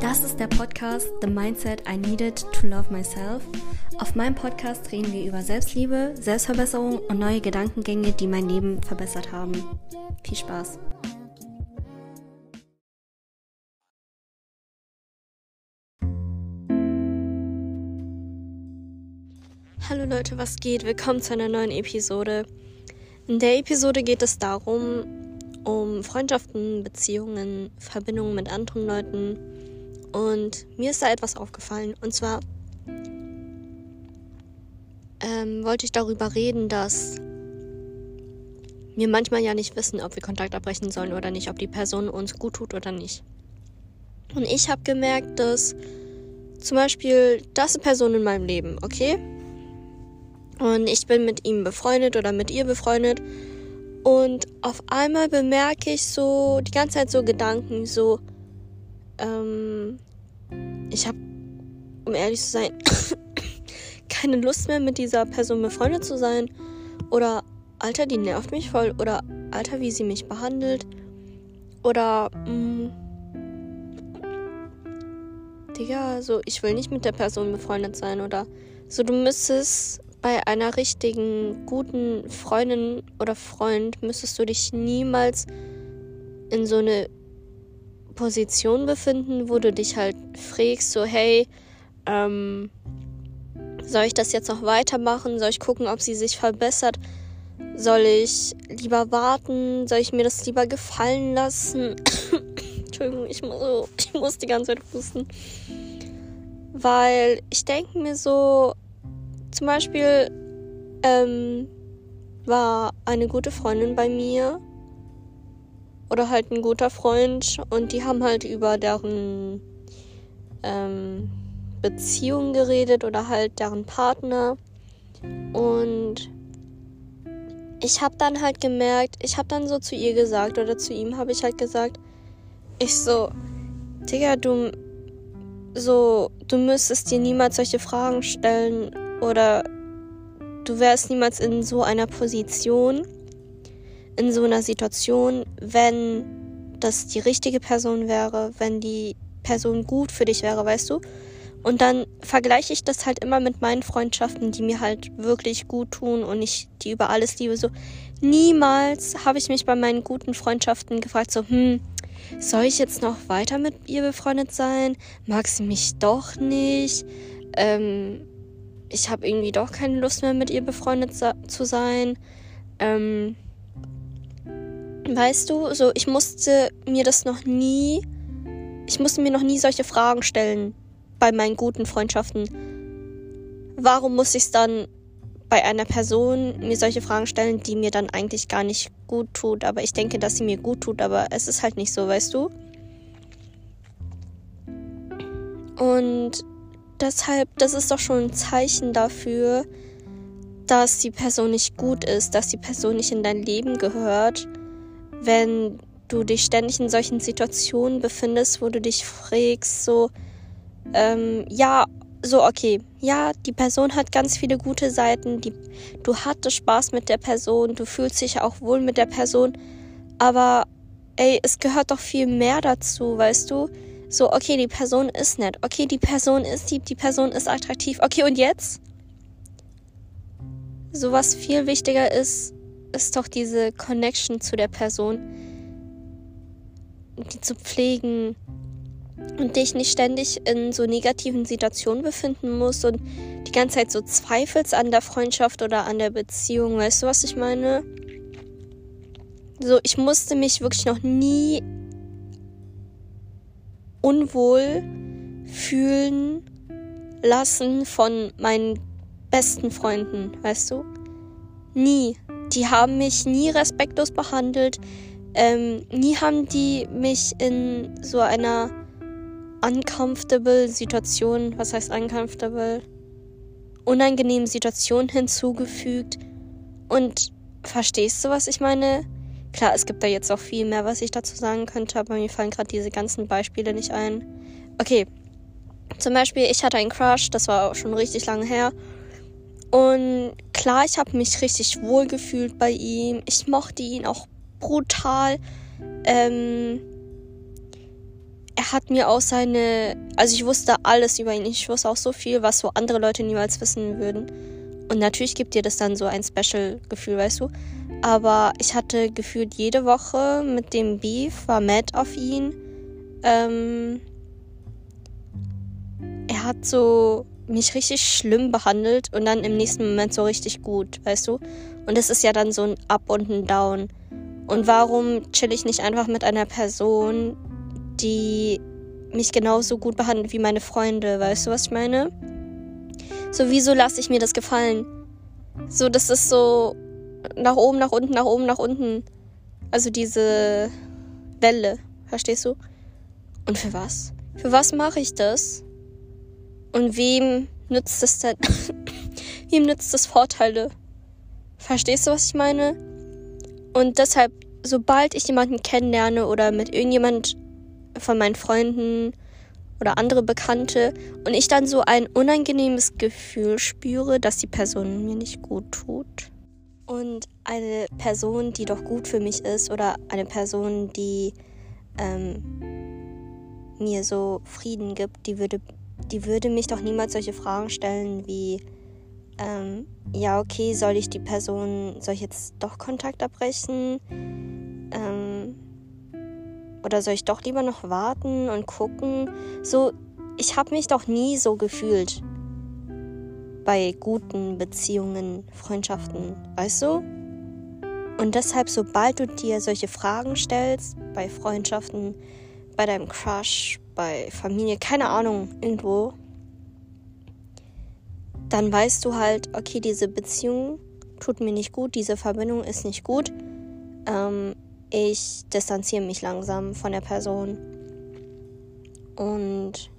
Das ist der Podcast The Mindset I Needed to Love Myself. Auf meinem Podcast reden wir über Selbstliebe, Selbstverbesserung und neue Gedankengänge, die mein Leben verbessert haben. Viel Spaß! Hallo Leute, was geht? Willkommen zu einer neuen Episode. In der Episode geht es darum, um Freundschaften, Beziehungen, Verbindungen mit anderen Leuten. Und mir ist da etwas aufgefallen. Und zwar ähm, wollte ich darüber reden, dass wir manchmal ja nicht wissen, ob wir Kontakt abbrechen sollen oder nicht, ob die Person uns gut tut oder nicht. Und ich habe gemerkt, dass zum Beispiel das eine Person in meinem Leben, okay? Und ich bin mit ihm befreundet oder mit ihr befreundet. Und auf einmal bemerke ich so die ganze Zeit so Gedanken, so, ähm, ich habe, um ehrlich zu sein, keine Lust mehr mit dieser Person befreundet zu sein. Oder, Alter, die nervt mich voll. Oder, Alter, wie sie mich behandelt. Oder, mh, mm, Digga, so, ich will nicht mit der Person befreundet sein. Oder, so, du müsstest bei einer richtigen, guten Freundin oder Freund müsstest du dich niemals in so eine Position befinden, wo du dich halt fragst, so hey, ähm, soll ich das jetzt noch weitermachen? Soll ich gucken, ob sie sich verbessert? Soll ich lieber warten? Soll ich mir das lieber gefallen lassen? Entschuldigung, ich muss, ich muss die ganze Zeit husten. Weil ich denke mir so, zum Beispiel ähm, war eine gute Freundin bei mir oder halt ein guter Freund und die haben halt über deren ähm, Beziehung geredet oder halt deren Partner. Und ich habe dann halt gemerkt, ich habe dann so zu ihr gesagt oder zu ihm habe ich halt gesagt, ich so, Digga, du so, du müsstest dir niemals solche Fragen stellen oder du wärst niemals in so einer Position, in so einer Situation, wenn das die richtige Person wäre, wenn die Person gut für dich wäre, weißt du? Und dann vergleiche ich das halt immer mit meinen Freundschaften, die mir halt wirklich gut tun und ich die über alles liebe. So niemals habe ich mich bei meinen guten Freundschaften gefragt, so, hm, soll ich jetzt noch weiter mit ihr befreundet sein? Mag sie mich doch nicht? Ähm, ich habe irgendwie doch keine Lust mehr mit ihr befreundet zu sein. Ähm, weißt du, so ich musste mir das noch nie, ich musste mir noch nie solche Fragen stellen bei meinen guten Freundschaften. Warum muss ich es dann bei einer Person mir solche Fragen stellen, die mir dann eigentlich gar nicht gut tut, aber ich denke, dass sie mir gut tut, aber es ist halt nicht so, weißt du? Und deshalb, das ist doch schon ein Zeichen dafür, dass die Person nicht gut ist, dass die Person nicht in dein Leben gehört, wenn du dich ständig in solchen Situationen befindest, wo du dich fragst, so, ähm, ja, so, okay, ja, die Person hat ganz viele gute Seiten, die, du hattest Spaß mit der Person, du fühlst dich auch wohl mit der Person, aber ey, es gehört doch viel mehr dazu, weißt du? So, okay, die Person ist nett. Okay, die Person ist lieb, die Person ist attraktiv. Okay, und jetzt? So was viel wichtiger ist, ist doch diese Connection zu der Person, die zu pflegen und dich nicht ständig in so negativen Situationen befinden musst und die ganze Zeit so zweifelst an der Freundschaft oder an der Beziehung. Weißt du, was ich meine? So, ich musste mich wirklich noch nie unwohl fühlen lassen von meinen besten Freunden, weißt du? Nie. Die haben mich nie respektlos behandelt. Ähm, nie haben die mich in so einer uncomfortable Situation, was heißt uncomfortable? Unangenehmen Situation hinzugefügt. Und verstehst du, was ich meine? Klar, es gibt da jetzt auch viel mehr, was ich dazu sagen könnte, aber mir fallen gerade diese ganzen Beispiele nicht ein. Okay, zum Beispiel, ich hatte einen Crush, das war auch schon richtig lange her. Und klar, ich habe mich richtig wohl gefühlt bei ihm. Ich mochte ihn auch brutal. Ähm, er hat mir auch seine, also ich wusste alles über ihn. Ich wusste auch so viel, was so andere Leute niemals wissen würden. Und natürlich gibt dir das dann so ein Special-Gefühl, weißt du. Aber ich hatte gefühlt jede Woche mit dem Beef, war mad auf ihn. Ähm, er hat so mich richtig schlimm behandelt und dann im nächsten Moment so richtig gut, weißt du? Und es ist ja dann so ein Up und ein Down. Und warum chill ich nicht einfach mit einer Person, die mich genauso gut behandelt wie meine Freunde, weißt du, was ich meine? So, wieso lasse ich mir das gefallen? So, das ist so nach oben, nach unten, nach oben, nach unten. Also diese Welle, verstehst du? Und für was? Für was mache ich das? Und wem nützt es denn? wem nützt es Vorteile? Verstehst du, was ich meine? Und deshalb, sobald ich jemanden kennenlerne oder mit irgendjemand von meinen Freunden oder andere Bekannte und ich dann so ein unangenehmes Gefühl spüre, dass die Person mir nicht gut tut. Und eine Person, die doch gut für mich ist oder eine Person, die ähm, mir so Frieden gibt, die würde die würde mich doch niemals solche Fragen stellen wie, ähm, ja, okay, soll ich die Person, soll ich jetzt doch Kontakt abbrechen? Ähm, oder soll ich doch lieber noch warten und gucken? So, ich habe mich doch nie so gefühlt bei guten Beziehungen, Freundschaften, weißt du? Und deshalb, sobald du dir solche Fragen stellst, bei Freundschaften, bei deinem Crush, bei Familie, keine Ahnung, irgendwo, dann weißt du halt, okay, diese Beziehung tut mir nicht gut, diese Verbindung ist nicht gut. Ähm, ich distanziere mich langsam von der Person. Und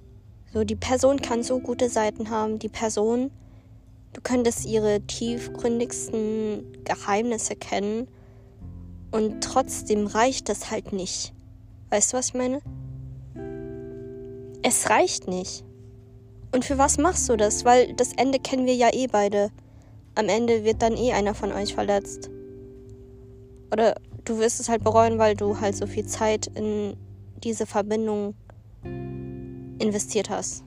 so, die Person kann so gute Seiten haben. Die Person, du könntest ihre tiefgründigsten Geheimnisse kennen. Und trotzdem reicht das halt nicht. Weißt du, was ich meine? Es reicht nicht. Und für was machst du das? Weil das Ende kennen wir ja eh beide. Am Ende wird dann eh einer von euch verletzt. Oder du wirst es halt bereuen, weil du halt so viel Zeit in diese Verbindung investiert hast.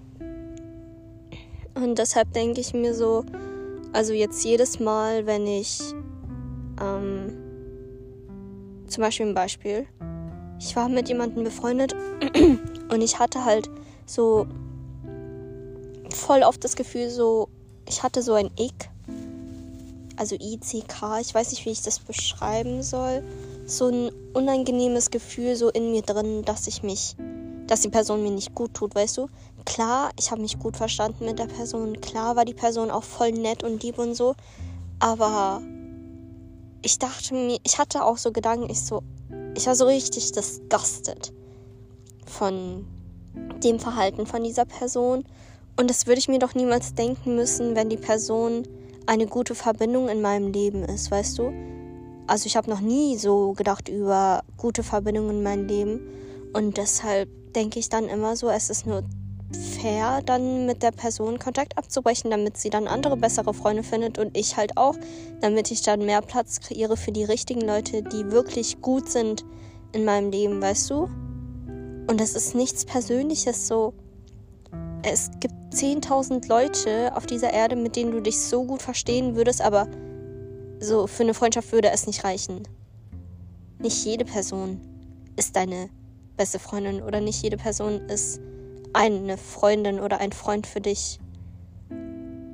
Und deshalb denke ich mir so, also jetzt jedes Mal, wenn ich ähm, zum Beispiel ein Beispiel, ich war mit jemandem befreundet und ich hatte halt so voll oft das Gefühl, so, ich hatte so ein Ick. Also ICK, ich weiß nicht, wie ich das beschreiben soll. So ein unangenehmes Gefühl so in mir drin, dass ich mich, dass die Person mir nicht gut tut, weißt du? Klar, ich habe mich gut verstanden mit der Person. Klar war die Person auch voll nett und lieb und so. Aber ich dachte mir, ich hatte auch so Gedanken, ich so, ich war so richtig disgusted von dem Verhalten von dieser Person. Und das würde ich mir doch niemals denken müssen, wenn die Person eine gute Verbindung in meinem Leben ist, weißt du? Also ich habe noch nie so gedacht über gute Verbindungen in meinem Leben. Und deshalb denke ich dann immer so, es ist nur fair, dann mit der Person Kontakt abzubrechen, damit sie dann andere bessere Freunde findet und ich halt auch, damit ich dann mehr Platz kreiere für die richtigen Leute, die wirklich gut sind in meinem Leben, weißt du? Und es ist nichts Persönliches so. Es gibt 10.000 Leute auf dieser Erde, mit denen du dich so gut verstehen würdest, aber so für eine Freundschaft würde es nicht reichen. Nicht jede Person ist deine beste Freundin oder nicht jede Person ist eine Freundin oder ein Freund für dich.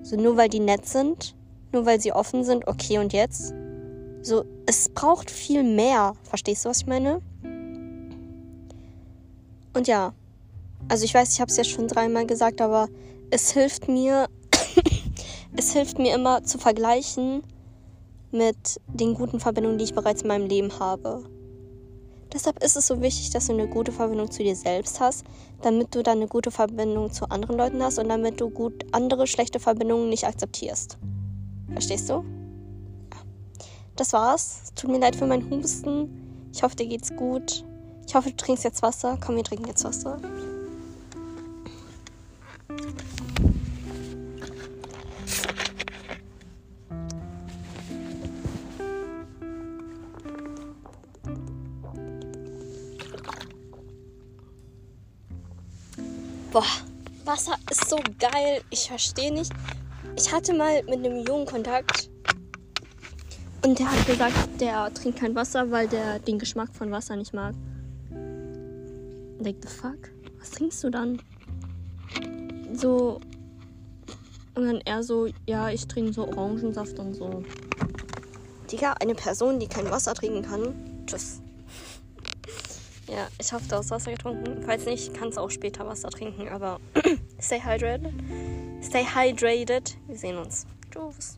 So nur weil die nett sind, nur weil sie offen sind, okay und jetzt. So, es braucht viel mehr. Verstehst du, was ich meine? Und ja, also ich weiß, ich habe es ja schon dreimal gesagt, aber es hilft mir, es hilft mir immer zu vergleichen mit den guten Verbindungen, die ich bereits in meinem Leben habe. Deshalb ist es so wichtig, dass du eine gute Verbindung zu dir selbst hast, damit du dann eine gute Verbindung zu anderen Leuten hast und damit du gut andere schlechte Verbindungen nicht akzeptierst. Verstehst du? Das war's. Tut mir leid für meinen Husten. Ich hoffe, dir geht's gut. Ich hoffe, du trinkst jetzt Wasser. Komm, wir trinken jetzt Wasser. Boah, Wasser ist so geil. Ich verstehe nicht. Ich hatte mal mit einem Jungen Kontakt und der hat gesagt, der trinkt kein Wasser, weil der den Geschmack von Wasser nicht mag. Like the fuck? Was trinkst du dann? So. Und dann er so, ja, ich trinke so Orangensaft und so. Digga, eine Person, die kein Wasser trinken kann. Tschüss. Ja, ich hoffe, du hast Wasser getrunken. Falls nicht, kannst du auch später Wasser trinken, aber stay hydrated. Stay hydrated. Wir sehen uns. Tschüss.